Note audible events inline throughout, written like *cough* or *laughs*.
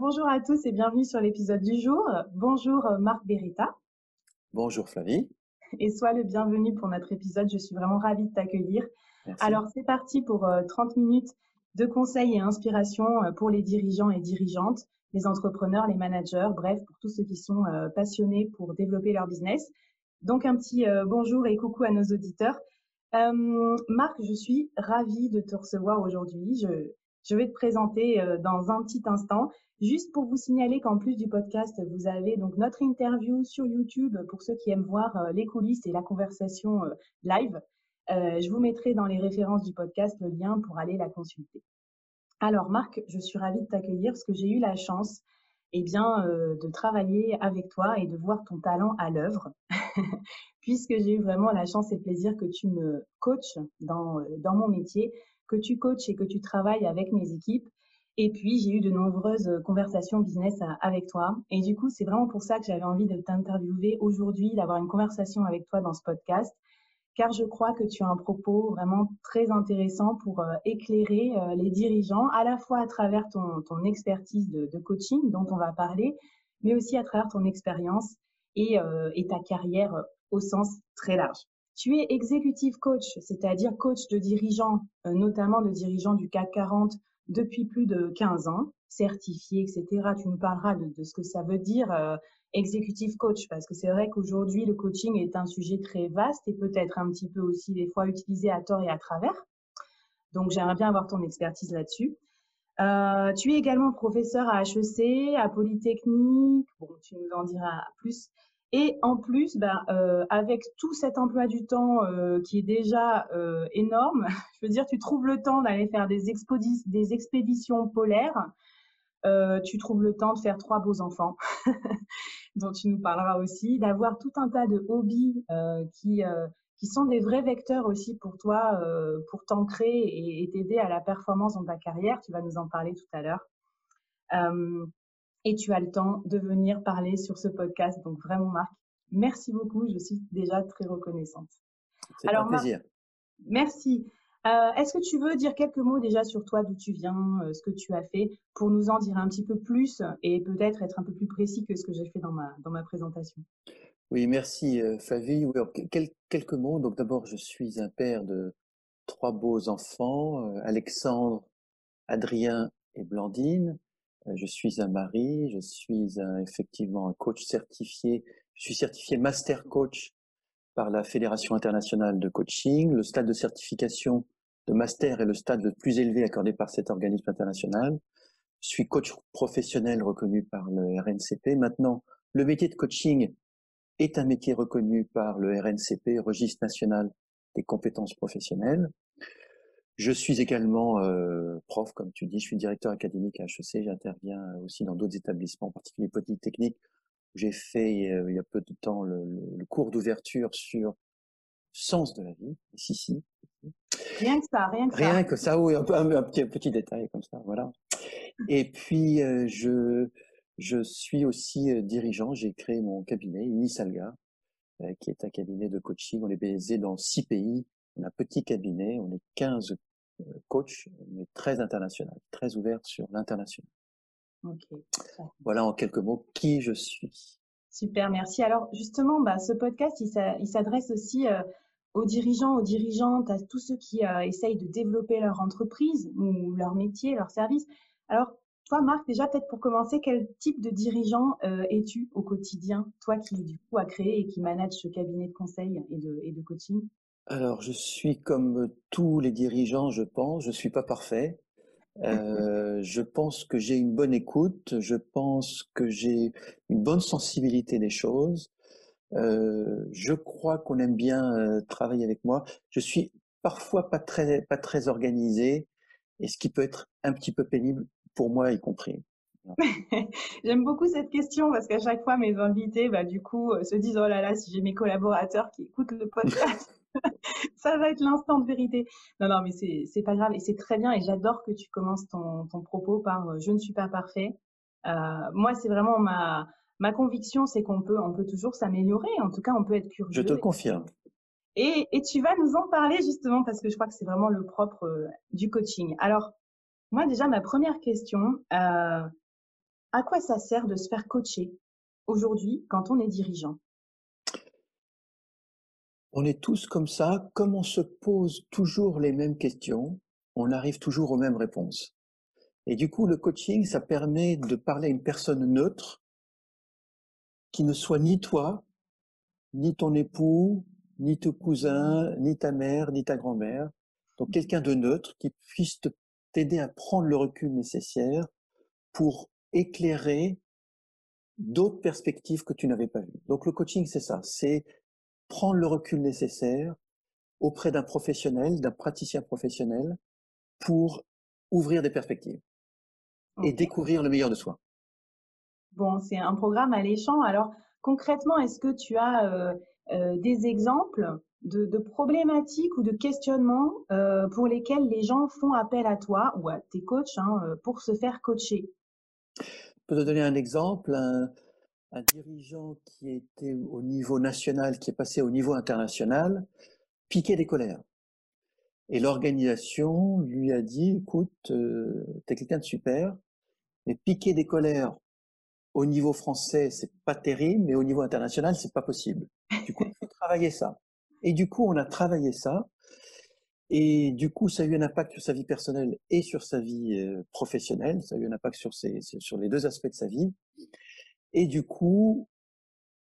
Bonjour à tous et bienvenue sur l'épisode du jour. Bonjour euh, Marc Beretta. Bonjour Flavie. Et sois le bienvenu pour notre épisode. Je suis vraiment ravie de t'accueillir. Alors c'est parti pour 30 euh, minutes de conseils et inspiration euh, pour les dirigeants et dirigeantes, les entrepreneurs, les managers, bref, pour tous ceux qui sont passionnés pour développer leur business. Donc un petit bonjour et coucou à nos auditeurs. Marc, je suis ravie de te recevoir aujourd'hui. Je, je vais te présenter dans un petit instant. Juste pour vous signaler qu'en plus du podcast, vous avez donc notre interview sur YouTube pour ceux qui aiment voir euh, les coulisses et la conversation euh, live. Euh, je vous mettrai dans les références du podcast le lien pour aller la consulter. Alors Marc, je suis ravie de t'accueillir parce que j'ai eu la chance eh bien, de travailler avec toi et de voir ton talent à l'œuvre, *laughs* puisque j'ai eu vraiment la chance et le plaisir que tu me coaches dans mon métier, que tu coaches et que tu travailles avec mes équipes et puis, j'ai eu de nombreuses euh, conversations business euh, avec toi. Et du coup, c'est vraiment pour ça que j'avais envie de t'interviewer aujourd'hui, d'avoir une conversation avec toi dans ce podcast, car je crois que tu as un propos vraiment très intéressant pour euh, éclairer les dirigeants, à la fois à travers ton, expertise de, coaching dont on va parler, mais aussi à travers ton expérience et ta carrière au sens très large. Tu es executive coach, c'est-à-dire coach de dirigeants, notamment de dirigeants du CAC 40 depuis plus de 15 ans, certifié, etc. Tu nous parleras de, ce que ça veut dire euh, executive coach, parce que c'est vrai qu'aujourd'hui, le coaching est un sujet très vaste et peut-être un petit peu aussi des fois utilisé à tort et à travers. Donc, j'aimerais bien avoir ton expertise là-dessus. Euh, tu es également professeur à HEC, à Polytechnique. Bon, tu nous en diras plus. Et en plus, ben, euh, avec tout cet emploi du temps euh, qui est déjà euh, énorme, *laughs* je veux dire, tu trouves le temps d'aller faire des, des expéditions polaires, euh, tu trouves le temps de faire trois beaux enfants, *laughs* dont tu nous parleras aussi, d'avoir tout un tas de hobbies euh, qui, euh, qui sont des vrais vecteurs aussi pour toi, pour t'ancrer et t'aider à la performance dans ta carrière. Tu vas nous en parler tout à l'heure et tu as le temps de venir parler sur ce podcast. Donc vraiment, Marc, merci beaucoup. Je suis déjà très reconnaissante. C'est un plaisir. merci. Euh, Est-ce que tu veux dire quelques mots déjà sur toi, d'où tu viens, euh, ce que tu as fait, pour nous en dire un petit peu plus et peut-être être un peu plus précis que ce que j'ai fait dans ma, dans ma présentation? Oui, merci euh, Flavie. Oui, quelques mots. Donc d'abord, je suis un père de trois beaux enfants, euh, Alexandre, Adrien et Blandine. Euh, je suis un mari, je suis effectivement un coach certifié. Je suis certifié master coach par la Fédération internationale de coaching. Le stade de certification de master est le stade le plus élevé accordé par cet organisme international. Je suis coach professionnel reconnu par le RNCP. Maintenant, le métier de coaching est un métier reconnu par le RNCP, Registre national des compétences professionnelles. Je suis également euh, prof, comme tu dis, je suis directeur académique à HEC, j'interviens aussi dans d'autres établissements, en particulier Polytechnique, J'ai fait il y a peu de temps le, cours d'ouverture sur sens de la vie. Si, si. Rien que ça, rien que ça. Rien que ça, oui, un, un, petit, petit détail comme ça, voilà. Et puis, je, je suis aussi dirigeant. J'ai créé mon cabinet, Unisalga, qui est un cabinet de coaching. On est basé dans six pays. On a un petit cabinet. On est 15 coachs, mais très international, très ouvert sur l'international. Voilà en quelques mots qui je suis. Super, merci. Alors justement, bah, ce podcast, il s'adresse aussi aux dirigeants, aux dirigeantes, à tous ceux qui essayent de développer leur entreprise ou leur métier, leur service. Alors, toi, Marc, déjà, peut-être pour commencer, quel type de dirigeant es-tu au quotidien Toi qui, du coup, as créé et qui manage ce cabinet de conseil et de, et de coaching? Alors, je suis comme tous les dirigeants, je pense. Je suis pas parfait. Euh, je pense que j'ai une bonne écoute. Je pense que j'ai une bonne sensibilité des choses. Euh, je crois qu'on aime bien euh, travailler avec moi. Je suis parfois pas très, pas très organisé, et ce qui peut être un petit peu pénible pour moi y compris. *laughs* J'aime beaucoup cette question parce qu'à chaque fois, mes invités, bah, du coup, se disent Oh là là, si j'ai mes collaborateurs qui écoutent le *laughs* podcast, *laughs* ça va être l'instant de vérité. Non, non, mais c'est pas grave et c'est très bien. Et j'adore que tu commences ton, ton propos par euh, Je ne suis pas parfait. Euh, moi, c'est vraiment ma, ma conviction, c'est qu'on peut, on peut toujours s'améliorer. En tout cas, on peut être curieux. Je te le confirme. Et, et, tu vas nous en parler justement parce que je crois que c'est vraiment le propre du coaching. Alors, moi, déjà, ma première question, euh, à quoi ça sert de se faire coacher aujourd'hui quand on est dirigeant? On est tous comme ça, comme on se pose toujours les mêmes questions, on arrive toujours aux mêmes réponses. Et du coup, le coaching, ça permet de parler à une personne neutre qui ne soit ni toi, ni ton époux, ni ton cousin, ni ta mère, ni ta grand-mère. Donc quelqu'un de neutre qui puisse t'aider à prendre le recul nécessaire pour éclairer d'autres perspectives que tu n'avais pas vues. Donc le coaching, c'est ça, c'est prendre le recul nécessaire auprès d'un professionnel, d'un praticien professionnel, pour ouvrir des perspectives et découvrir le meilleur de soi. Bon, c'est un programme alléchant. Alors concrètement, est-ce que tu as euh, euh, des exemples de, problématiques ou de questionnements euh, pour lesquels les gens font appel à toi ou à tes coachs hein, pour se faire coacher? Je peux te donner un exemple. Un, dirigeant qui était au niveau national, qui est passé au niveau international, piquait des colères. Et l'organisation lui a dit, écoute, euh, tu es quelqu'un de super, mais piquer des colères au niveau français, c'est pas terrible, mais au niveau international, c'est pas possible. Du coup, il faut travailler ça. Et du coup, on a travaillé ça. Et du coup, ça a eu un impact sur sa vie personnelle et sur sa vie euh, professionnelle. Ça a eu un impact sur, sur les deux aspects de sa vie. Et du coup,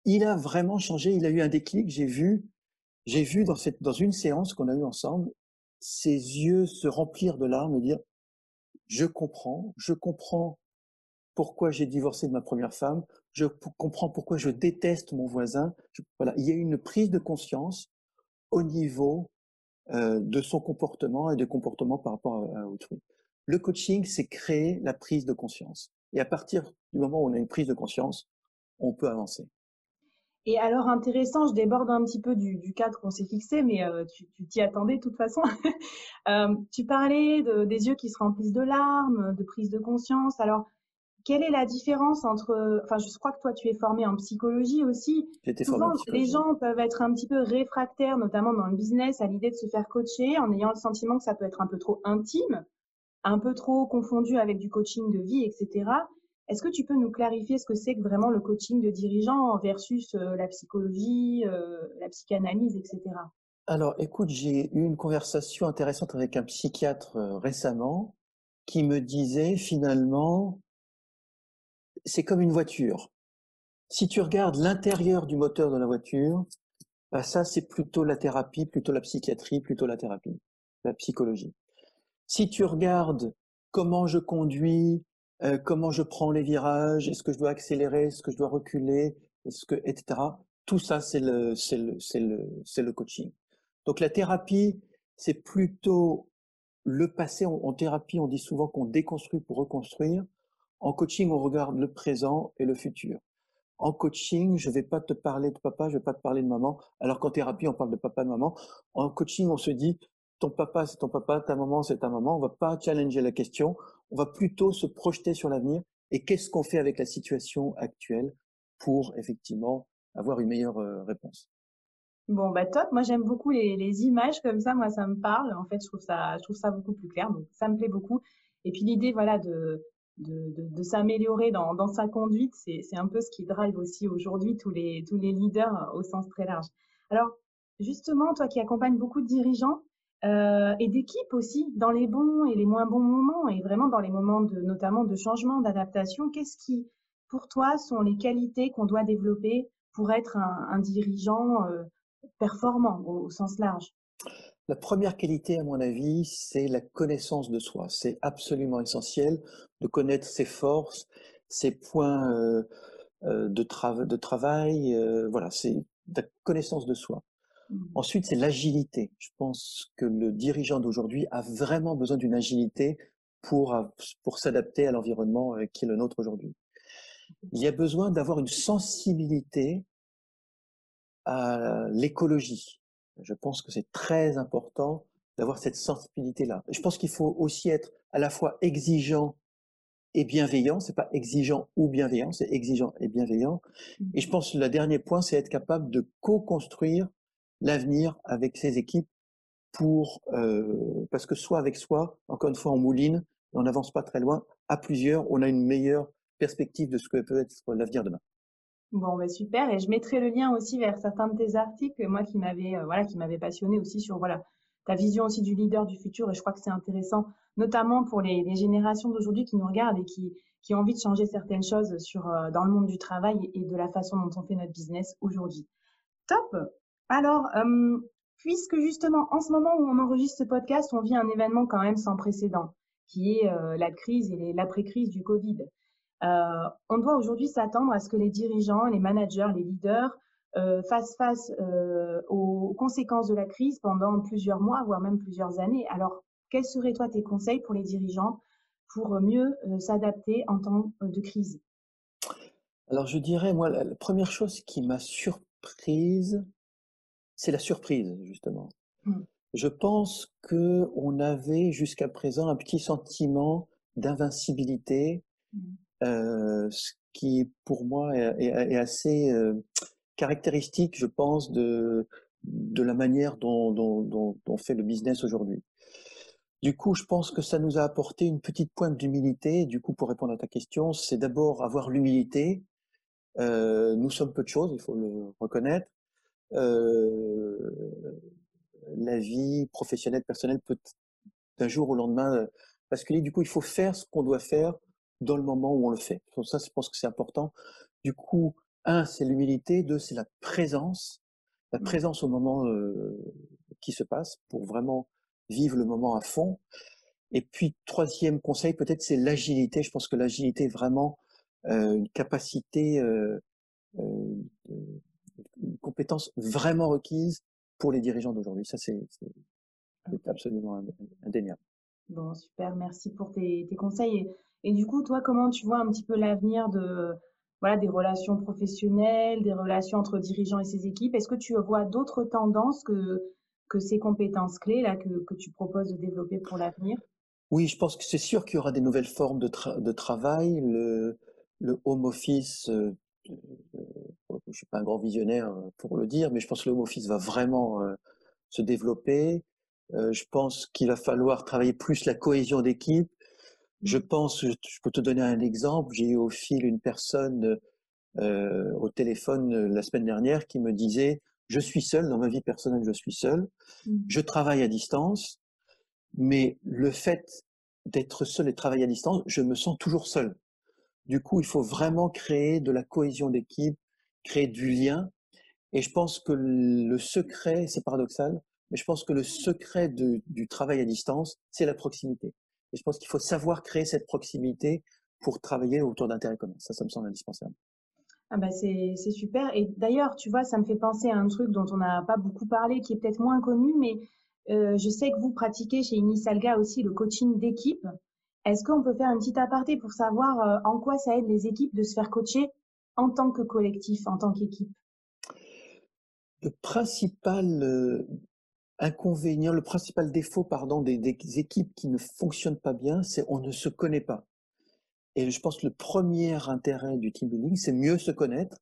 il a vraiment changé. Il a eu un déclic. J'ai vu, j'ai vu dans, cette, dans une séance qu'on a eue ensemble, ses yeux se remplir de larmes et dire, je comprends, je comprends pourquoi j'ai divorcé de ma première femme, je comprends pourquoi je déteste mon voisin. voilà, il y a une prise de conscience au niveau euh, de son comportement et de comportement par rapport à, autrui. Le coaching, c'est créer la prise de conscience. Et à partir du moment où on a une prise de conscience, on peut avancer. Et alors intéressant, je déborde un petit peu du, cadre qu'on s'est fixé, mais euh, tu t'y attendais de toute façon. *laughs* euh, tu parlais de, des yeux qui se remplissent de larmes, de prise de conscience. Alors quelle est la différence entre, enfin, je crois que toi, tu es formé en psychologie aussi. Souvent, les gens peuvent être un petit peu réfractaires, notamment dans le business, à l'idée de se faire coacher, en ayant le sentiment que ça peut être un peu trop intime, un peu trop confondu avec du coaching de vie, etc. Est-ce que tu peux nous clarifier ce que c'est que vraiment le coaching de dirigeant versus euh, la psychologie, euh, la psychanalyse, etc. Alors, écoute, j'ai eu une conversation intéressante avec un psychiatre euh, récemment qui me disait finalement, c'est comme une voiture. Si tu regardes l'intérieur du moteur de la voiture, bah ça c'est plutôt la thérapie, plutôt la psychiatrie, plutôt la thérapie, la psychologie. Si tu regardes comment je conduis, euh, comment je prends les virages, est-ce que je dois accélérer, est-ce que je dois reculer, est-ce que etc. Tout ça c'est le c'est le c'est le c'est le coaching. Donc la thérapie c'est plutôt le passé. en thérapie on dit souvent qu'on déconstruit pour reconstruire. En coaching, on regarde le présent et le futur. en coaching, je vais pas te parler de papa, je vais pas te parler de maman. Alors qu'en thérapie, on parle de papa, de maman. En coaching, on se dit, ton papa, c'est ton papa, ta maman, c'est ta maman. On va pas challenger la question. On va plutôt se projeter sur l'avenir et qu'est-ce qu'on fait avec la situation actuelle pour effectivement avoir une meilleure euh, réponse? Bon, bah top. Moi, j'aime beaucoup les, images comme ça. Moi, ça me parle. En fait, je trouve ça, je trouve ça beaucoup plus clair. Donc, ça me plaît beaucoup. Et puis, l'idée, voilà, de, de, de, de s'améliorer dans, dans, sa conduite, c'est un peu ce qui drive aussi aujourd'hui tous les, tous les leaders euh, au sens très large. Alors, justement, toi qui accompagnes beaucoup de dirigeants euh, et d'équipes aussi, dans les bons et les moins bons moments, et vraiment dans les moments de, notamment de changement, d'adaptation, qu'est-ce qui, pour toi, sont les qualités qu'on doit développer pour être un, dirigeant euh, performant au, sens large? La première qualité, à mon avis, c'est la connaissance de soi. C'est absolument essentiel de connaître ses forces, ses points euh, de, travail. Voilà, c'est la connaissance de soi. Mmh. Ensuite, c'est l'agilité. Je pense que le dirigeant d'aujourd'hui a vraiment besoin d'une agilité pour, pour s'adapter à l'environnement euh, qui est le nôtre aujourd'hui. Il y a besoin d'avoir une sensibilité à l'écologie. Je pense que c'est très important d'avoir cette sensibilité-là. Je pense qu'il faut aussi être à la fois exigeant et bienveillant. C'est pas exigeant ou bienveillant, c'est exigeant et bienveillant. Mmh. Et je pense que le dernier point, c'est être capable de co-construire l'avenir avec ses équipes pour euh, parce que soit avec soi, encore une fois, on mouline, on n'avance pas très loin. À plusieurs, on a une meilleure perspective de ce que peut être l'avenir demain. Bon, bah super. Et je mettrai le lien aussi vers certains de tes articles, moi qui m'avait euh, voilà, qui m'avait passionné aussi sur voilà ta vision aussi du leader du futur. Et je crois que c'est intéressant, notamment pour les, les générations d'aujourd'hui qui nous regardent et qui qui ont envie de changer certaines choses sur euh, dans le monde du travail et de la façon dont on fait notre business aujourd'hui. Top. Alors, euh, puisque justement en ce moment où on enregistre ce podcast, on vit un événement quand même sans précédent, qui est la crise et l'après-crise du Covid. Euh, on doit aujourd'hui s'attendre à ce que les dirigeants, les managers, les leaders euh, fassent face euh, aux conséquences de la crise pendant plusieurs mois, voire même plusieurs années. Alors, quels seraient toi tes conseils pour les dirigeants pour mieux s'adapter en temps de crise? Alors, je dirais, moi, la, première chose qui m'a surprise, c'est la surprise, justement. Mmh. Je pense que on avait jusqu'à présent un petit sentiment d'invincibilité, mmh. Euh, ce qui pour moi est, est, assez euh, caractéristique, je pense, de, de la manière dont, dont, dont, on fait le business aujourd'hui. Du coup, je pense que ça nous a apporté une petite pointe d'humilité. Du coup, pour répondre à ta question, c'est d'abord avoir l'humilité. Euh, nous sommes peu de choses, il faut le reconnaître. Euh, la vie professionnelle, personnelle peut d'un jour au lendemain basculer. Du coup, il faut faire ce qu'on doit faire dans le moment où on le fait. Pour ça, je pense que c'est important. Du coup, un, c'est l'humilité. Deux, c'est la présence. La mmh. présence au moment euh, qui se passe pour vraiment vivre le moment à fond. Et puis, troisième conseil, peut-être, c'est l'agilité. Je pense que l'agilité est vraiment euh, une capacité, euh, euh une compétence vraiment requise pour les dirigeants d'aujourd'hui. Ça, c'est absolument indéniable. Bon, super. Merci pour tes, tes conseils. Et du coup, toi, comment tu vois un petit peu l'avenir de voilà des relations professionnelles, des relations entre dirigeants et ses équipes? Est-ce que tu vois d'autres tendances que que ces compétences clés là que, que tu proposes de développer pour l'avenir? Oui, je pense que c'est sûr qu'il y aura des nouvelles formes de, de travail. Le, le home office, euh, euh, je suis pas un grand visionnaire pour le dire, mais je pense que le home office va vraiment euh, se développer. Euh, je pense qu'il va falloir travailler plus la cohésion d'équipe, je pense, je peux te donner un exemple. J'ai eu au fil une personne euh, au téléphone euh, la semaine dernière qui me disait je suis seul dans ma vie personnelle, je suis seul. Mmh. Je travaille à distance, mais le fait d'être seul et de travailler à distance, je me sens toujours seul. Du coup, il faut vraiment créer de la cohésion d'équipe, créer du lien. Et je pense que le secret, c'est paradoxal, mais je pense que le secret du travail à distance, c'est la proximité. Et je pense qu'il faut savoir créer cette proximité pour travailler autour d'intérêts communs. Ça, ça me semble indispensable. Ah bah c'est super. Et d'ailleurs, tu vois, ça me fait penser à un truc dont on n'a pas beaucoup parlé, qui est peut-être moins connu, mais euh, je sais que vous pratiquez chez Inisalga aussi le coaching d'équipe. Est-ce qu'on peut faire une petite aparté pour savoir euh, en quoi ça aide les équipes de se faire coacher? En tant que collectif, en tant qu'équipe? Le principal inconvénient, le principal défaut, pardon, des, équipes qui ne fonctionnent pas bien, c'est on ne se connaît pas. Et je pense que le premier intérêt du team building, c'est mieux se connaître.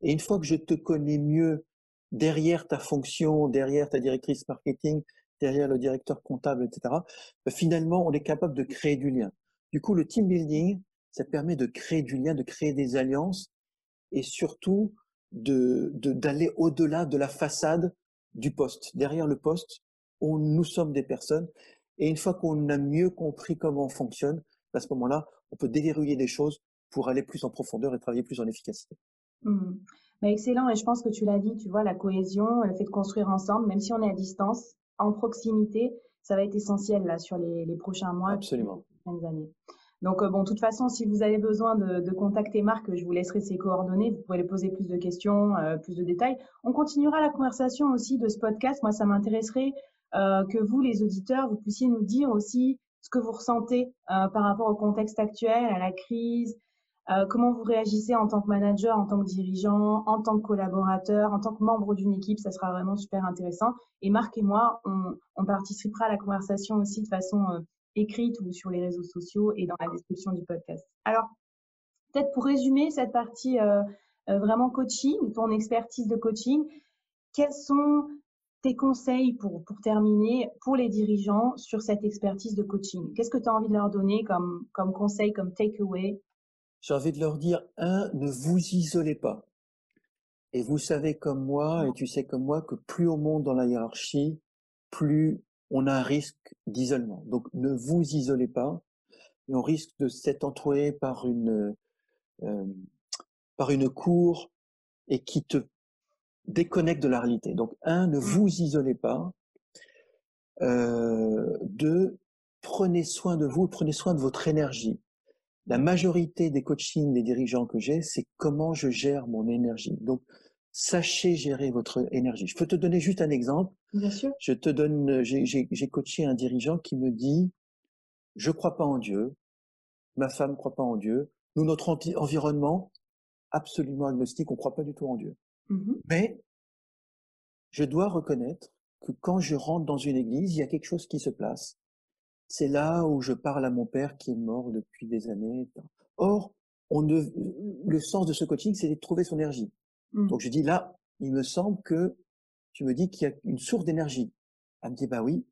Et une fois que je te connais mieux derrière ta fonction, derrière ta directrice marketing, derrière le directeur comptable, etc., bah, finalement, on est capable de créer du lien. Du coup, le team building, ça permet de créer du lien, de créer des alliances et surtout de d'aller au-delà de la façade du poste. Derrière le poste, on, nous sommes des personnes. Et une fois qu'on a mieux compris comment on fonctionne, à ce moment-là, on peut déverrouiller des choses pour aller plus en profondeur et travailler plus en efficacité. Mmh. excellent. Et je pense que tu l'as dit, tu vois, la cohésion, le fait de construire ensemble, même si on est à distance, en proximité, ça va être essentiel là sur les, prochains mois, Absolument. les prochaines années. Donc, euh, bon, de toute façon, si vous avez besoin de, contacter Marc, je vous laisserai ses coordonnées. Vous pouvez lui poser plus de questions, euh, plus de détails. On continuera la conversation aussi de ce podcast. Moi, ça m'intéresserait euh, que vous, les auditeurs, vous puissiez nous dire aussi ce que vous ressentez par rapport au contexte actuel, à la crise, comment vous réagissez en tant que manager, en tant que dirigeant, en tant que collaborateur, en tant que membre d'une équipe. Ça sera vraiment super intéressant. Et Marc et moi, on, on participera à la conversation aussi de façon écrite ou sur les réseaux sociaux et dans la description du podcast. Alors, peut-être pour résumer cette partie euh, euh, vraiment coaching, ton expertise de coaching, quels sont tes conseils pour, pour terminer pour les dirigeants sur cette expertise de coaching? Qu'est-ce que tu as envie de leur donner comme, comme conseil, comme takeaway? J'ai envie de leur dire, un, ne vous isolez pas. Et vous savez comme moi, et tu sais comme moi, que plus on monte dans la hiérarchie, plus on a un risque d'isolement. Donc ne vous isolez pas, et on risque de s'être entouré par une euh, par une cour et qui te déconnecte de la réalité. Donc un, ne mmh. vous isolez pas. Euh, deux, prenez soin de vous, prenez soin de votre énergie. La majorité des coachings des dirigeants que j'ai, c'est comment je gère mon énergie. Donc sachez gérer votre énergie. Je peux te donner juste un exemple. Bien sûr. Je te donne, j'ai coaché un dirigeant qui me dit, je crois pas en Dieu, ma femme croit pas en Dieu, nous, notre environnement, absolument agnostique, on croit pas du tout en Dieu. Mmh Mais, je dois reconnaître que quand je rentre dans une église, il y a quelque chose qui se place. C'est là où je parle à mon père qui est mort depuis des années. Or, on ne, le sens de ce coaching, c'est de trouver son énergie. Mmh. Donc je dis là, il me semble que tu me dis qu'il y a une source d'énergie. Elle me dit bah oui.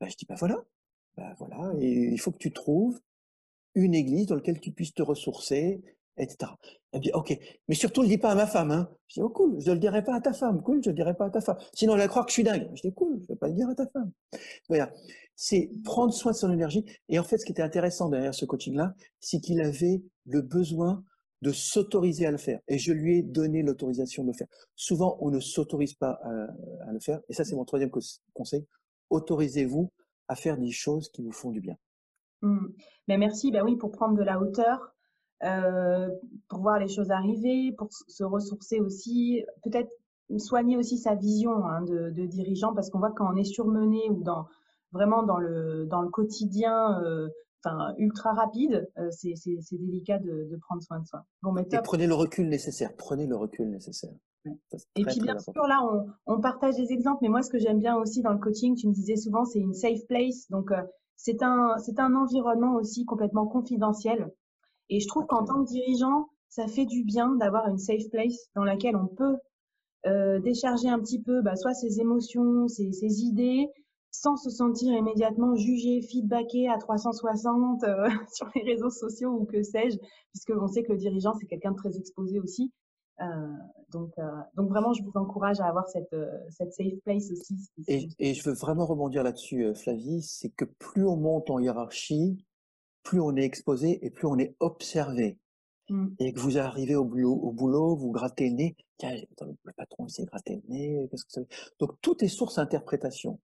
Bah, je dis bah voilà. Bah voilà. Et il faut que tu trouves une église dans laquelle tu puisses te ressourcer, etc. Elle me dit ok. Mais surtout ne dis pas à ma femme. Hein. Je dis oh cool. Je ne le dirai pas à ta femme. Cool. Je ne le dirai pas à ta femme. Sinon elle va croire que je suis dingue. Je dis cool. Je ne vais pas le dire à ta femme. Voilà. C'est prendre soin de son énergie. Et en fait, ce qui était intéressant derrière ce coaching-là, c'est qu'il avait le besoin de s'autoriser à le faire. Et je lui ai donné l'autorisation de le faire. Souvent, on ne s'autorise pas à, le faire. Et ça, c'est mon troisième conseil. Autorisez-vous à faire des choses qui vous font du bien. Mmh. Mais merci, ben oui, pour prendre de la hauteur, euh, pour voir les choses arriver, pour se ressourcer aussi, peut-être soigner aussi sa vision hein, de, dirigeant, parce qu'on voit quand on est surmené ou dans vraiment dans le dans le quotidien euh, enfin ultra rapide, euh, c'est délicat de, de, prendre soin de soi. Bon, mais Et prenez le recul nécessaire. Prenez le recul nécessaire. Et puis bien sûr, là, on, on, partage des exemples, mais moi, ce que j'aime bien aussi dans le coaching, tu me disais souvent, c'est une safe place. Donc, euh, c'est un, c'est un environnement aussi complètement confidentiel. Et je trouve qu'en tant que dirigeant, ça fait du bien d'avoir une safe place dans laquelle on peut euh, décharger un petit peu, bah, soit ses émotions, ses, ses idées, sans se sentir immédiatement jugé, feedbacké à 360 euh, *laughs* sur les réseaux sociaux ou que sais-je, puisque on sait que le dirigeant c'est quelqu'un de très exposé aussi. Euh, donc, euh, donc vraiment, je vous encourage à avoir cette, cette safe place aussi. Et, et, je veux vraiment rebondir là-dessus, Flavie, c'est que plus on monte en hiérarchie, plus on est exposé et plus on est observé. Mmh. Et que vous arrivez au boulot, au boulot, vous grattez le nez. Tiens, le patron, il s'est gratté le nez. Qu'est-ce que ça Donc, tout est source d'interprétation.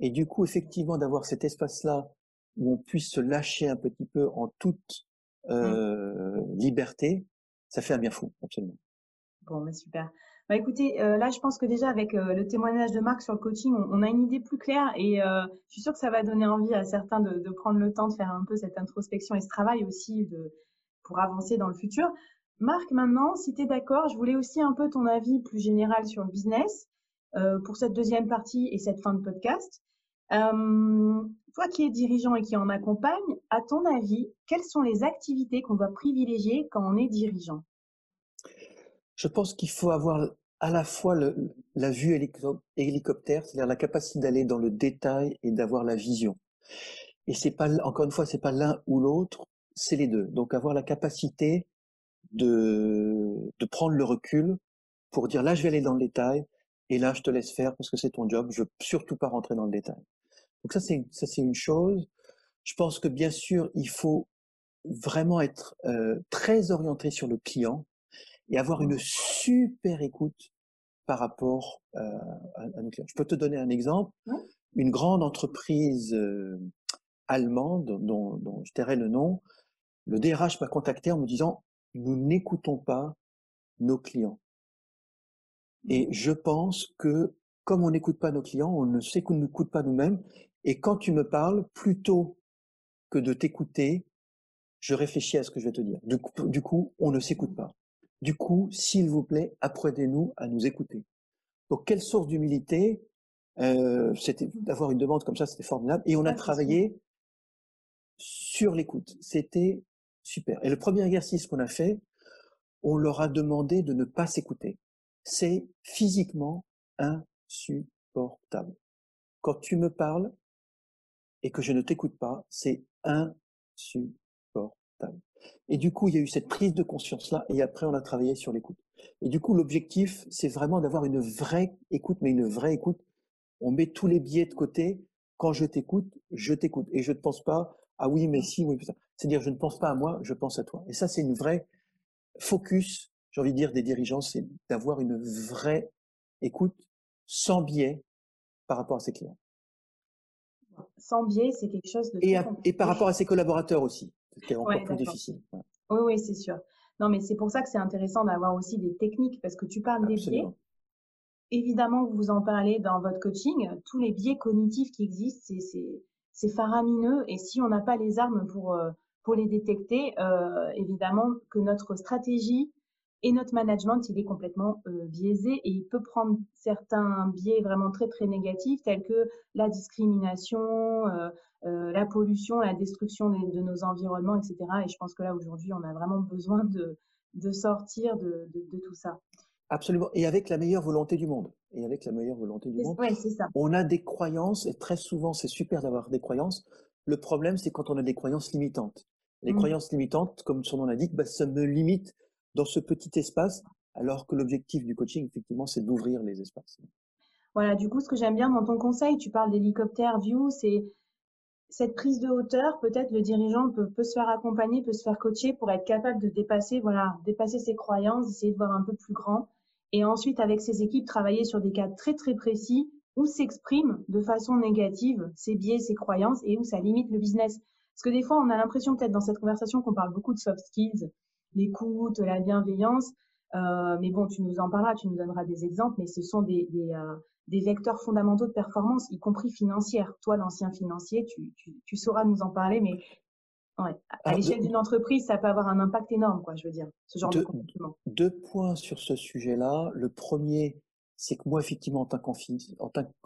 Et du coup, effectivement, d'avoir cet espace-là où on puisse se lâcher un petit peu en toute mmh. euh, liberté, ça fait un bien fou, absolument. Bon, mais super. Bah, écoutez, euh, là, je pense que déjà avec euh, le témoignage de Marc sur le coaching, on, a une idée plus claire et euh, je suis sûre que ça va donner envie à certains de, de, prendre le temps de faire un peu cette introspection et ce travail aussi de, pour avancer dans le futur. Marc, maintenant, si tu es d'accord, je voulais aussi un peu ton avis plus général sur le business pour cette deuxième partie et cette fin de podcast. toi qui es dirigeant et qui en accompagne, à ton avis, quelles sont les activités qu'on doit privilégier quand on est dirigeant? Je pense qu'il faut avoir à la fois la vue hélicoptère, c'est-à-dire la capacité d'aller dans le détail et d'avoir la vision. Et c'est pas, encore une fois, c'est pas l'un ou l'autre, c'est les deux. Donc avoir la capacité de prendre le recul pour dire là je vais aller dans le détail et là je te laisse faire parce que c'est ton job, je veux surtout pas rentrer dans le détail. Donc ça c'est ça c'est une chose. Je pense que bien sûr il faut vraiment être euh, très orienté sur le client et avoir une super écoute par rapport euh, à, à, nos clients. Je peux te donner un exemple. Une grande entreprise euh, allemande dont, dont je tairai le nom, le DRH m'a contacté en me disant nous n'écoutons pas nos clients. Et je pense que comme on n'écoute pas nos clients, on ne s'écoute pas nous-mêmes. Et quand tu me parles, plutôt que de t'écouter, je réfléchis à ce que je vais te dire. Du coup, du coup on ne s'écoute pas. Du coup, s'il vous plaît, apprenez-nous à nous écouter. Donc, quelle source d'humilité euh, C'était d'avoir une demande comme ça, c'était formidable. Et on a travaillé sur l'écoute. C'était super. Et le premier exercice qu'on a fait, on leur a demandé de ne pas s'écouter. C'est physiquement insupportable. Quand tu me parles et que je ne t'écoute pas, c'est insupportable. Et du coup, il y a eu cette prise de conscience-là, et après, on a travaillé sur l'écoute. Et du coup, l'objectif, c'est vraiment d'avoir une vraie écoute, mais une vraie écoute. On met tous les biais de côté. Quand je t'écoute, je t'écoute. Et je ne pense pas, ah oui, mais si, oui. C'est-à-dire, je ne pense pas à moi, je pense à toi. Et ça, c'est une vraie focus, j'ai envie de dire, des dirigeants, c'est d'avoir une vraie écoute sans biais par rapport à ses clients. Sans biais, c'est quelque chose de... Et, et par rapport à ses collaborateurs aussi c'était encore plus difficile. Oui, oui, c'est sûr. Non, mais c'est pour ça que c'est intéressant d'avoir aussi des techniques, parce que tu parles des biais. Évidemment, vous en parlez dans votre coaching. Tous les biais cognitifs qui existent, c'est faramineux. Et si on n'a pas les armes pour, euh, pour les détecter, euh, évidemment que notre stratégie et notre management, il est complètement euh, biaisé et il peut prendre certains biais vraiment très très négatifs tels que la discrimination, euh, euh, la pollution, la destruction de, de, nos environnements, etc. Et je pense que là aujourd'hui, on a vraiment besoin de, de sortir de, de, tout ça. Absolument. Et avec la meilleure volonté du monde. Et avec la meilleure volonté du monde. Oui, c'est ça. On a des croyances et très souvent, c'est super d'avoir des croyances. Le problème, c'est quand on a des croyances limitantes. Les mmh. croyances limitantes, comme son nom l'indique, bah, ça me limite dans ce petit espace, alors que l'objectif du coaching, effectivement, c'est d'ouvrir les espaces. Voilà, du coup, ce que j'aime bien dans ton conseil, tu parles d'hélicoptère view, c'est cette prise de hauteur, peut-être le dirigeant peut, se faire accompagner, peut se faire coacher pour être capable de dépasser, voilà, dépasser ses croyances, essayer de voir un peu plus grand. Et ensuite, avec ses équipes, travailler sur des cas très, très précis où s'expriment de façon négative ses biais, ses croyances et où ça limite le business. Parce que des fois, on a l'impression peut-être dans cette conversation qu'on parle beaucoup de soft skills, l'écoute, la bienveillance. Euh, mais bon, tu nous en parleras, tu nous donneras des exemples, mais ce sont des, des, euh, des vecteurs fondamentaux de performance, y compris financière. Toi, l'ancien financier, tu, tu, tu, sauras nous en parler, mais ouais, à l'échelle d'une entreprise, ça peut avoir un impact énorme, quoi, je veux dire, ce genre de comportement. Deux points sur ce sujet-là. Le premier, c'est que moi, effectivement,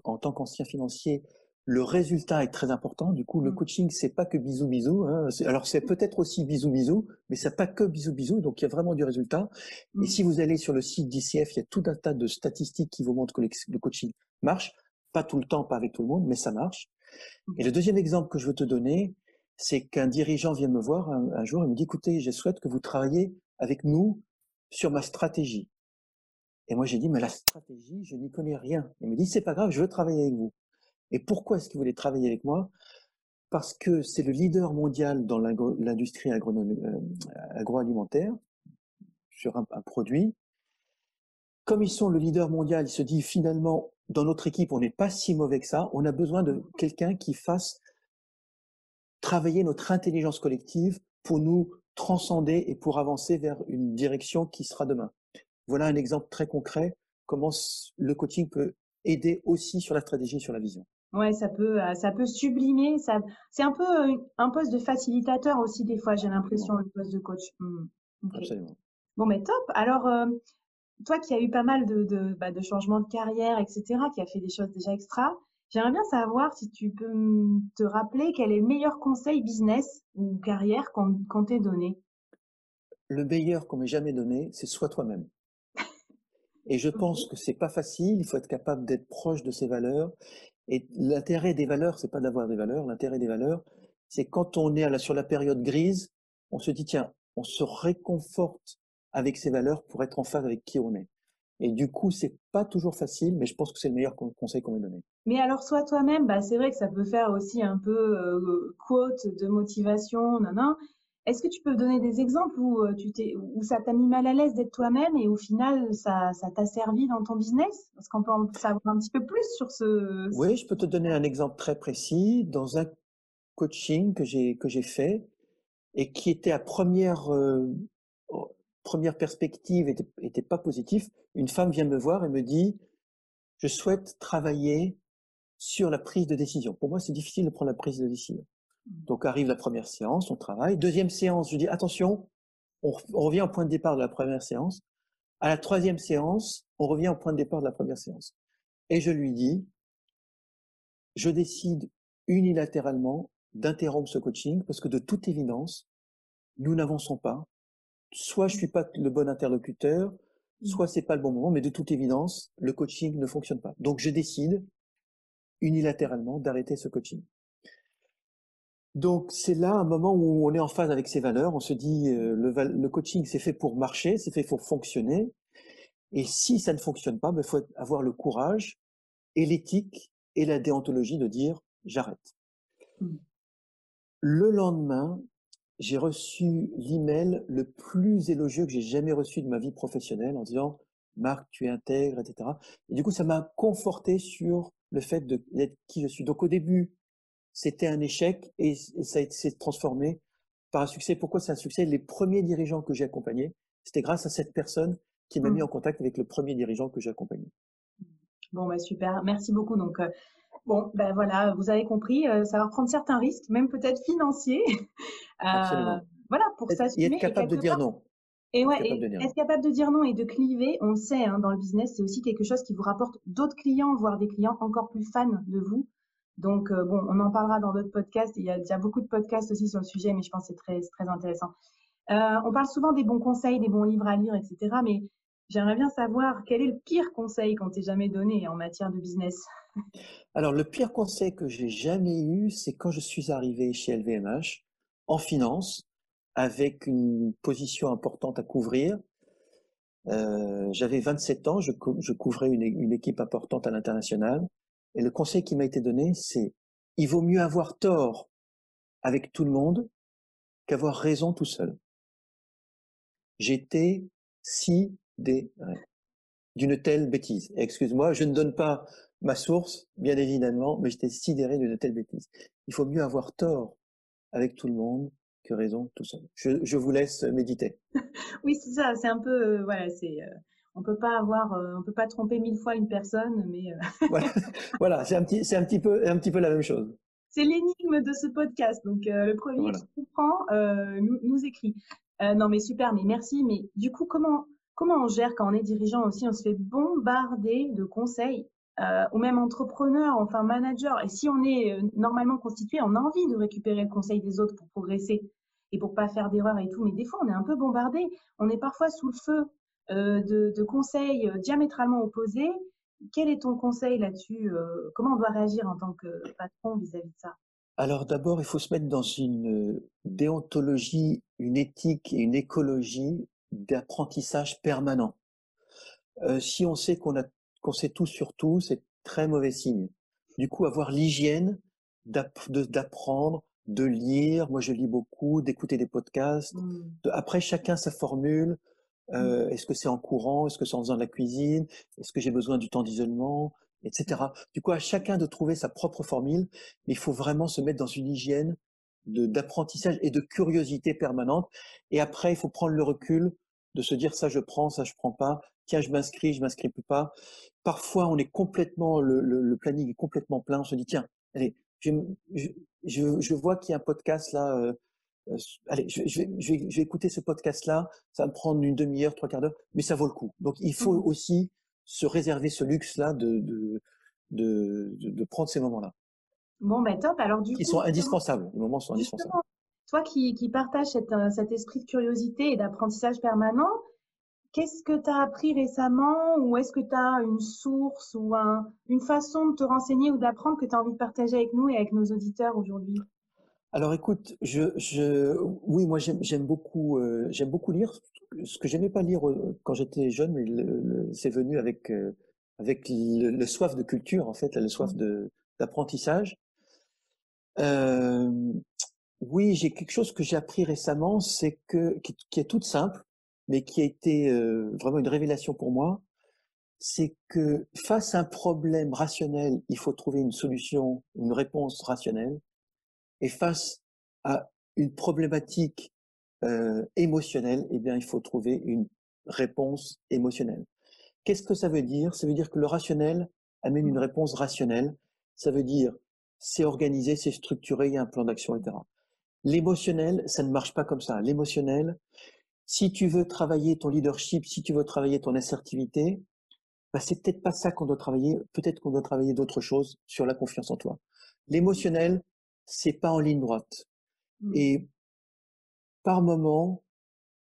en tant qu'ancien financier, le résultat est très important. Du coup, le mmh. coaching, c'est pas que bisous bisous. Hein. Alors, c'est peut-être aussi bisous bisous, mais c'est pas que bisous bisous. Donc, il y a vraiment du résultat. Et mmh. si vous allez sur le site d'ICF, il y a tout un tas de statistiques qui vous montrent que le coaching marche. Pas tout le temps, pas avec tout le monde, mais ça marche. Mmh. Et le deuxième exemple que je veux te donner, c'est qu'un dirigeant vient me voir un, jour et me dit, écoutez, je souhaite que vous travailliez avec nous sur ma stratégie. Et moi, j'ai dit, mais la stratégie, je n'y connais rien. Il me dit, c'est pas grave, je veux travailler avec vous. Et pourquoi est-ce qu'il voulait travailler avec moi? Parce que c'est le leader mondial dans l'industrie euh, agroalimentaire sur un, produit. Comme ils sont le leader mondial, il se dit finalement, dans notre équipe, on n'est pas si mauvais que ça. On a besoin de quelqu'un qui fasse travailler notre intelligence collective pour nous transcender et pour avancer vers une direction qui sera demain. Voilà un exemple très concret comment le coaching peut aider aussi sur la stratégie, sur la vision. Ouais, ça peut, euh, ça peut sublimer. Ça, c'est un peu euh, un poste de facilitateur aussi des fois. J'ai l'impression le poste de coach. Mmh. Absolument. Bon, mais top. Alors, euh, toi qui as eu pas mal de, de, bah, de, changements de carrière, etc., qui a fait des choses déjà extra, j'aimerais bien savoir si tu peux te rappeler quel est le meilleur conseil business ou carrière qu'on t'ait donné. Le meilleur qu'on m'ait jamais donné, c'est sois toi-même. Et je *laughs* pense que c'est pas facile. Il faut être capable d'être proche de ses valeurs. Et l'intérêt des valeurs, c'est pas d'avoir des valeurs. L'intérêt des valeurs, c'est quand on est sur la période grise, on se dit tiens, on se réconforte avec ses valeurs pour être en phase avec qui on est. Et du coup, c'est pas toujours facile, mais je pense que c'est le meilleur conseil qu'on m'ait donné. Mais alors, sois toi-même, bah, c'est vrai que ça peut faire aussi un peu euh, quote de motivation, non, Est-ce que tu peux donner des exemples où, euh, tu t'es, où ça t'a mis mal à l'aise d'être toi-même et au final, ça, ça t'a servi dans ton business? Est-ce qu'on peut en savoir un petit peu plus sur ce... Oui, je peux te donner un exemple très précis. Dans un coaching que j'ai, que j'ai fait et qui était à première, euh, première perspective était, était pas positif, une femme vient me voir et me dit, je souhaite travailler sur la prise de décision. Pour moi, c'est difficile de prendre la prise de décision. Mmh. Donc arrive la première séance, on travaille. Deuxième séance, je dis attention, on, revient au point de départ de la première séance. À la troisième séance, on revient au point de départ de la première séance. Et je lui dis, je décide unilatéralement d'interrompre ce coaching parce que de toute évidence, nous n'avançons pas soit je suis pas le bon interlocuteur, mmh. soit c'est pas le bon moment, mais de toute évidence, le coaching ne fonctionne pas. Donc je décide unilatéralement d'arrêter ce coaching. Donc c'est là un moment où on est en phase avec ses valeurs. On se dit euh, le, coaching c'est fait pour marcher, c'est fait pour fonctionner. Et si ça ne fonctionne pas, il ben, faut avoir le courage et l'éthique et la déontologie de dire j'arrête. Mmh. Le lendemain, j'ai reçu l'email le plus élogieux que j'ai jamais reçu de ma vie professionnelle en disant Marc, tu es intègre, etc. Et du coup, ça m'a conforté sur le fait d'être qui je suis. Donc au début, c'était un échec et, ça s'est transformé par un succès. Pourquoi c'est un succès? Les premiers dirigeants que j'ai accompagnés, c'était grâce à cette personne qui m'a mis mmh. en contact avec le premier dirigeant que j'ai accompagné. Bon, bah super, merci beaucoup. Donc, euh, Bon, ben voilà, vous avez compris, euh, ça va prendre certains risques, même peut-être financiers. *laughs* euh, voilà, pour s'assumer. Et être capable de dire non. Et ouais, être capable de dire non et de cliver, on le sait, hein, dans le business, c'est aussi quelque chose qui vous rapporte d'autres clients, voire des clients encore plus fans de vous. Donc, euh, bon, on en parlera dans d'autres podcasts. Il y, a, a, beaucoup de podcasts aussi sur le sujet, mais je pense que c'est très, très intéressant. Euh, on parle souvent des bons conseils, des bons livres à lire, etc. Mais j'aimerais bien savoir quel est le pire conseil qu'on t'ait jamais donné en matière de business? Alors, le pire conseil que j'ai jamais eu, c'est quand je suis arrivé chez LVMH en finance, avec une position importante à couvrir. Euh, j'avais 27 ans, je, couvrais une, équipe importante à l'international. Et le conseil qui m'a été donné, c'est il vaut mieux avoir tort avec tout le monde qu'avoir raison tout seul. J'étais si des d'une telle bêtise. Excuse-moi, je ne donne pas ma source, bien évidemment, mais j'étais sidéré d'une telle bêtise. Il faut mieux avoir tort avec tout le monde que raison tout seul. Je, vous laisse méditer. *laughs* oui, c'est ça. C'est un peu, euh, c'est. Euh, on peut pas avoir, euh, on peut pas tromper mille fois une personne, mais. *laughs* voilà, c'est un petit, c'est un petit peu, un petit peu la même chose. C'est l'énigme de ce podcast. Donc le premier qui comprend nous, nous écrit. non, mais super, mais merci. Mais du coup, comment comment on gère quand on est dirigeant aussi? On se fait bombarder de conseils euh, ou même entrepreneur, enfin manager. Et si on est euh, normalement constitué, on a envie de récupérer le conseil des autres pour progresser et pour pas faire d'erreurs et tout. Mais des fois, on est un peu bombardé. On est parfois sous le feu euh, de, de, conseils euh, diamétralement opposés. Quel est ton conseil là-dessus euh, Comment on doit réagir en tant que patron vis-à-vis de ça? Alors d'abord, il faut se mettre dans une déontologie, une éthique et une écologie d'apprentissage permanent. Euh, si on sait qu'on a qu'on sait tout sur tout, c'est très mauvais signe. Du coup, avoir l'hygiène d'apprendre, de lire. Moi, je lis beaucoup, d'écouter des podcasts. Mmh. après, chacun sa formule. Euh, mmh. Est-ce que c'est en courant? Est-ce que c'est en faisant de la cuisine? Est-ce que j'ai besoin du temps d'isolement? Etc. Du coup, à chacun de trouver sa propre formule, mais il faut vraiment se mettre dans une hygiène d'apprentissage et de curiosité permanente. Et après, il faut prendre le recul de se dire ça je prends, ça je prends pas, tiens je m'inscris, je m'inscris plus pas. Parfois on est complètement, le, le, planning est complètement plein, on se dit tiens, allez, je, je, je vois qu'il y a un podcast là, euh, allez, je, je, vais, je, vais, écouter ce podcast-là, ça va me prendre une demi-heure, trois quarts d'heure, mais ça vaut le coup. Donc, il faut mmh. aussi se réserver ce luxe-là de, de, de, de, prendre ces moments-là. Bon, ben top. Alors, du Ils sont indispensables. Les moments sont indispensables. Toi qui, qui partages cet, cet esprit de curiosité et d'apprentissage permanent, Qu'est-ce que tu as appris récemment ou est-ce que tu as une source ou une façon de te renseigner ou d'apprendre que tu as envie de partager avec nous et avec nos auditeurs aujourd'hui? Alors écoute, je, je, oui, moi j'aime beaucoup, euh, j'aime beaucoup lire. Ce que j'aimais pas lire euh, quand j'étais jeune, mais c'est venu avec, euh, avec le, soif de culture, en fait, le soif mmh. d'apprentissage. oui, j'ai quelque chose que j'ai appris récemment, c'est que qui, est toute simple, mais qui a été vraiment une révélation pour moi, c'est que face à un problème rationnel, il faut trouver une solution, une réponse rationnelle, et face à une problématique euh, émotionnelle, eh bien, il faut trouver une réponse émotionnelle. Qu'est-ce que ça veut dire? Ça veut dire que le rationnel amène une réponse rationnelle. Ça veut dire c'est organisé, c'est structuré, il y a un plan d'action, etc. L'émotionnel, ça ne marche pas comme ça. L'émotionnel, si tu veux travailler ton leadership, si tu veux travailler ton assertivité, bah, c'est peut-être pas ça qu'on doit travailler. Peut-être qu'on doit travailler d'autres choses sur la confiance en toi. L'émotionnel, c'est pas en ligne droite. Mmh. Et par moment,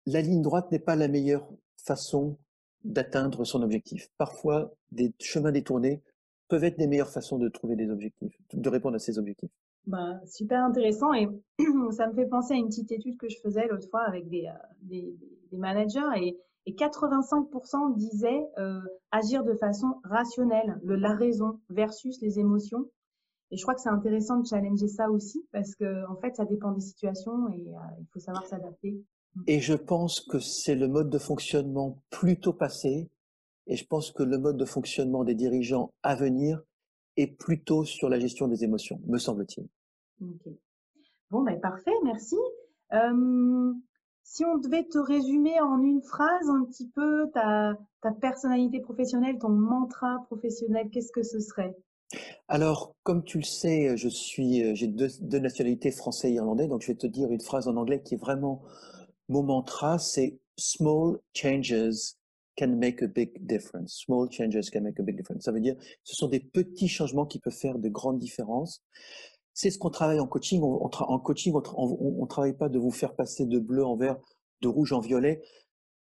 la ligne droite n'est pas la meilleure façon d'atteindre son objectif. Parfois, des chemins détournés peuvent être des meilleures façons de trouver des objectifs, de répondre à ces objectifs. Bah, super intéressant et *clears throat* ça me fait penser à une petite étude que je faisais l'autre fois avec des, euh, des, des, managers et, et 85% disaient euh, agir de façon rationnelle, le la raison versus les émotions. Et je crois que c'est intéressant de challenger ça aussi parce que en fait ça dépend des situations et euh, il faut savoir s'adapter. Mm. Et je pense que c'est le mode de fonctionnement plutôt passé et je pense que le mode de fonctionnement des dirigeants à venir est plutôt sur la gestion des émotions, me semble-t-il. Ok. Bon, ben parfait, merci. si on devait te résumer en une phrase un petit peu ta, ta personnalité professionnelle, ton mantra professionnel, qu'est-ce que ce serait? Alors, comme tu le sais, je suis, j'ai deux, nationalités français et irlandais, donc je vais te dire une phrase en anglais qui est vraiment mon mantra, c'est small changes can make a big difference. Small changes can make a big difference. Ça veut dire, ce sont des petits changements qui peuvent faire de grandes différences. C'est ce qu'on travaille en coaching. en coaching, on, ne travaille pas de vous faire passer de bleu en vert, de rouge en violet,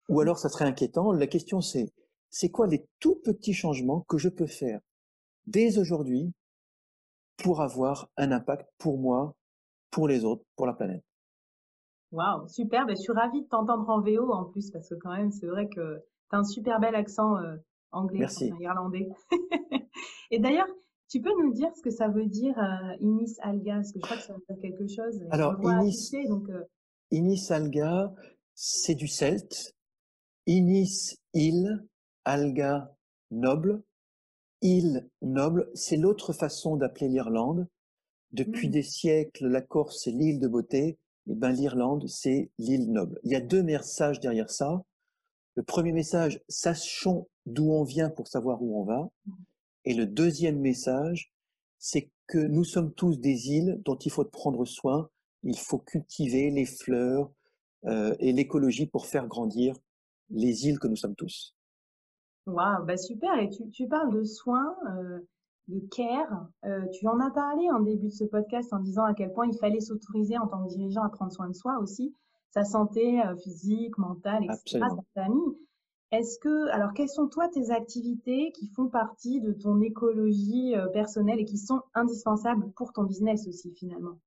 ou alors ça serait inquiétant. La question c'est, c'est quoi les tout petits changements que je peux faire dès aujourd'hui pour avoir un impact pour moi, pour les autres, pour la planète. Waouh, super. Ben, je suis ravie de t'entendre en VO en plus, parce que quand même, c'est vrai que tu as un super bel accent euh, anglais, Merci. irlandais. *laughs* Et d'ailleurs, tu peux nous dire ce que ça veut dire euh, Inis Alga? Parce que je crois que ça veut dire quelque chose. Alors, Inis, donc, euh Inis Alga, c'est du celte. Inis, île, Alga, noble. Île, noble, c'est l'autre façon d'appeler l'Irlande. Depuis mmh. des siècles, la Corse, c'est l'île de beauté. Et eh ben, l'Irlande, c'est l'île noble. Il y a deux messages derrière ça. Le premier message, sachons d'où on vient pour savoir où on va. Et le deuxième message, c'est que nous sommes tous des îles dont il faut prendre soin. Il faut cultiver les fleurs euh, et l'écologie pour faire grandir les îles que nous sommes tous. Waouh, bah super. Et tu, tu parles de soins, euh, de care. Euh, tu en as parlé en début de ce podcast en disant à quel point il fallait s'autoriser en tant que dirigeant à prendre soin de soi aussi, sa santé euh, physique, mentale, etc., sa famille. Est-ce que, alors, quelles sont toi tes activités qui font partie de ton écologie personnelle et qui sont indispensables pour ton business aussi finalement?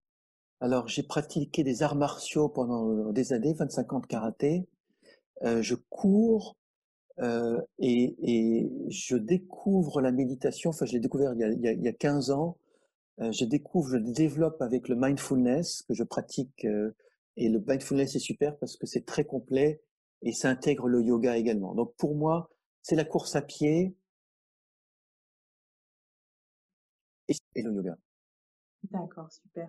Alors, j'ai pratiqué des arts martiaux pendant des années, 25 ans de karaté. Je cours euh, et, et, je découvre la méditation. Enfin, je l'ai découvert il y, a, il, y a, 15 ans. Euh, je découvre, je développe avec le mindfulness que je pratique. Euh, et le mindfulness est super parce que c'est très complet et ça intègre le yoga également. Donc pour moi, c'est la course à pied et le yoga. D'accord, super.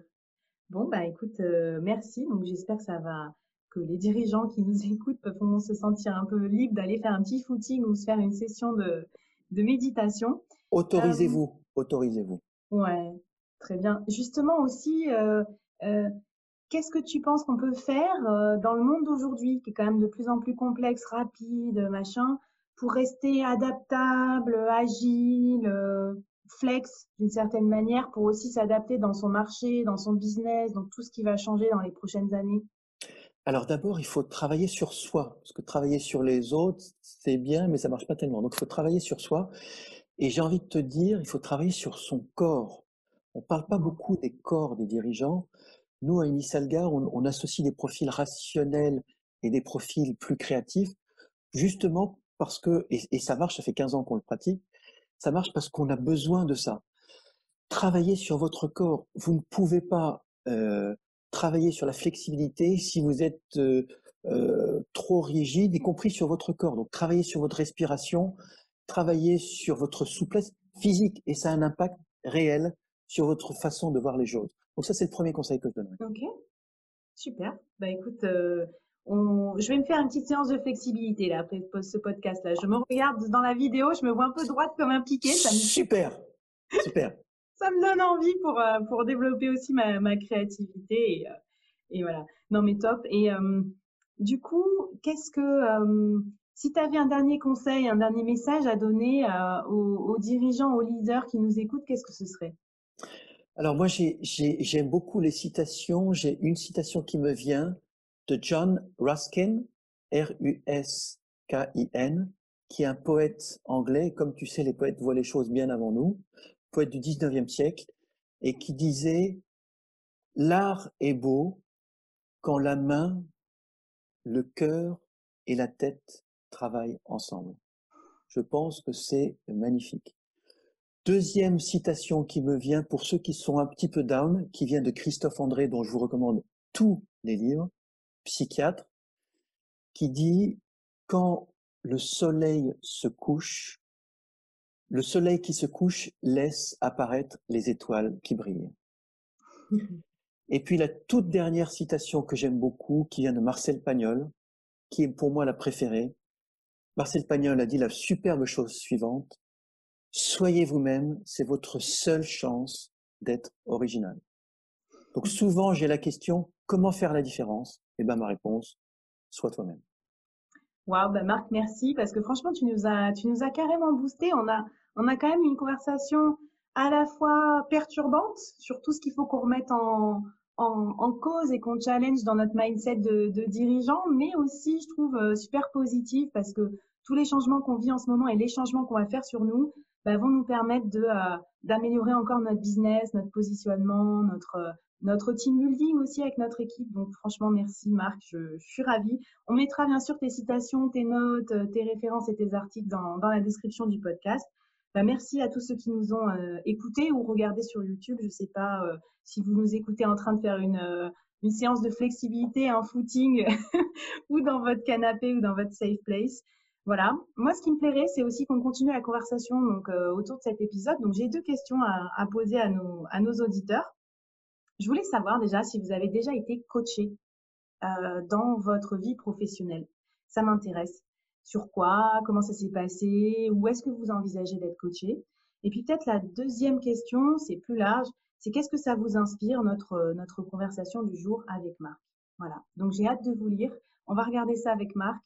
Bon, bah écoute, merci. Donc j'espère que ça va, que les dirigeants qui nous écoutent peuvent se sentir un peu libres d'aller faire un petit footing ou se faire une session de, de méditation. Autorisez-vous, euh, autorisez-vous. Ouais, très bien. Justement aussi, euh, qu'est-ce que tu penses qu'on peut faire dans le monde d'aujourd'hui, qui est quand même de plus en plus complexe, rapide, machin, pour rester adaptable, agile, flex d'une certaine manière, pour aussi s'adapter dans son marché, dans son business, dans tout ce qui va changer dans les prochaines années? Alors d'abord, il faut travailler sur soi, parce que travailler sur les autres, c'est bien, mais ça marche pas tellement. Donc il faut travailler sur soi. Et j'ai envie de te dire, il faut travailler sur son corps. On parle pas beaucoup des corps des dirigeants. Nous, à Unisalgar, on, on associe des profils rationnels et des profils plus créatifs, justement parce que, et, ça marche, ça fait 15 ans qu'on le pratique, ça marche parce qu'on a besoin de ça. Travailler sur votre corps. Vous ne pouvez pas euh, travailler sur la flexibilité si vous êtes euh, euh, trop rigide, y compris sur votre corps. Donc, travailler sur votre respiration, travailler sur votre souplesse physique, et ça a un impact réel sur votre façon de voir les choses. Donc ça, c'est le premier conseil que je donnerais. Ok, super. Bah écoute, euh, on... je vais me faire une petite séance de flexibilité là après ce podcast-là. Je me regarde dans la vidéo, je me vois un peu droite comme un. Ça me... Super, super ça me donne envie pour, euh, pour développer aussi ma, ma créativité. Et, euh, et, voilà. Non, mais top. Et euh, du coup, qu'est-ce que, si tu avais un dernier conseil, un dernier message à donner aux, aux, dirigeants, aux leaders qui nous écoutent, qu'est-ce que ce serait? Alors moi, j'aime beaucoup les citations. J'ai une citation qui me vient de John Ruskin, R-U-S-K-I-N, qui est un poète anglais. Comme tu sais, les poètes voient les choses bien avant nous poète du 19e siècle, et qui disait L'art est beau quand la main, le cœur et la tête travaillent ensemble. Je pense que c'est magnifique. Deuxième citation qui me vient pour ceux qui sont un petit peu down, qui vient de Christophe André, dont je vous recommande tous les livres, psychiatre, qui dit Quand le soleil se couche, le soleil qui se couche laisse apparaître les étoiles qui brillent. *laughs* Et puis la toute dernière citation que j'aime beaucoup, qui vient de Marcel Pagnol, qui est pour moi la préférée. Marcel Pagnol a dit la superbe chose suivante. Soyez vous-même, c'est votre seule chance d'être original. Donc *laughs* souvent j'ai la question, comment faire la différence? Et eh ben ma réponse, sois toi-même. Waouh, ben Marc, merci parce que franchement tu nous as, tu nous as carrément boosté. On a, on a quand même une conversation à la fois perturbante sur tout ce qu'il faut qu'on remette en, en, cause et qu'on challenge dans notre mindset de, de, dirigeant, mais aussi, je trouve, euh, super positive parce que tous les changements qu'on vit en ce moment et les changements qu'on va faire sur nous bah, vont nous permettre de euh, d'améliorer encore notre business, notre positionnement, notre euh, notre team building aussi avec notre équipe. Donc franchement, merci Marc, je, je, suis ravie. On mettra bien sûr tes citations, tes notes, tes références et tes articles dans, dans la description du podcast. Bah, merci à tous ceux qui nous ont euh, écoutés ou regardés sur YouTube. Je ne sais pas euh, si vous nous écoutez en train de faire une, euh, une séance de flexibilité, un footing *laughs* ou dans votre canapé ou dans votre safe place. Voilà. Moi, ce qui me plairait, c'est aussi qu'on continue la conversation donc autour de cet épisode. Donc, j'ai deux questions à, à, poser à nos, à nos auditeurs. Je voulais savoir déjà si vous avez déjà été coaché dans votre vie professionnelle. Ça m'intéresse sur quoi, comment ça s'est passé, où est-ce que vous envisagez d'être coaché? Et puis peut-être la deuxième question, c'est plus large, c'est qu'est-ce que ça vous inspire notre notre conversation du jour avec Marc? Voilà. Donc j'ai hâte de vous lire. On va regarder ça avec Marc.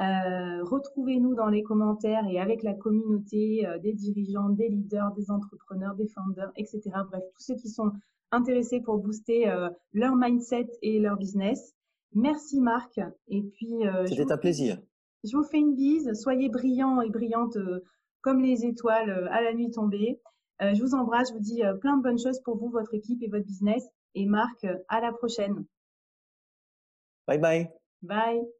Euh, Retrouvez-nous dans les commentaires et avec la communauté euh, des dirigeants, des leaders, des entrepreneurs, des founders, etc. Bref, tous ceux qui sont intéressés pour booster euh, leur mindset et leur business. Merci Marc. Et puis euh, c'était un plaisir. Je vous fais une bise. Soyez brillants et brillantes euh, comme les étoiles à la nuit tombée. Je vous embrasse. Je vous dis plein de bonnes choses pour vous, votre équipe et votre business. Et Marc, à la prochaine. Bye bye. Bye.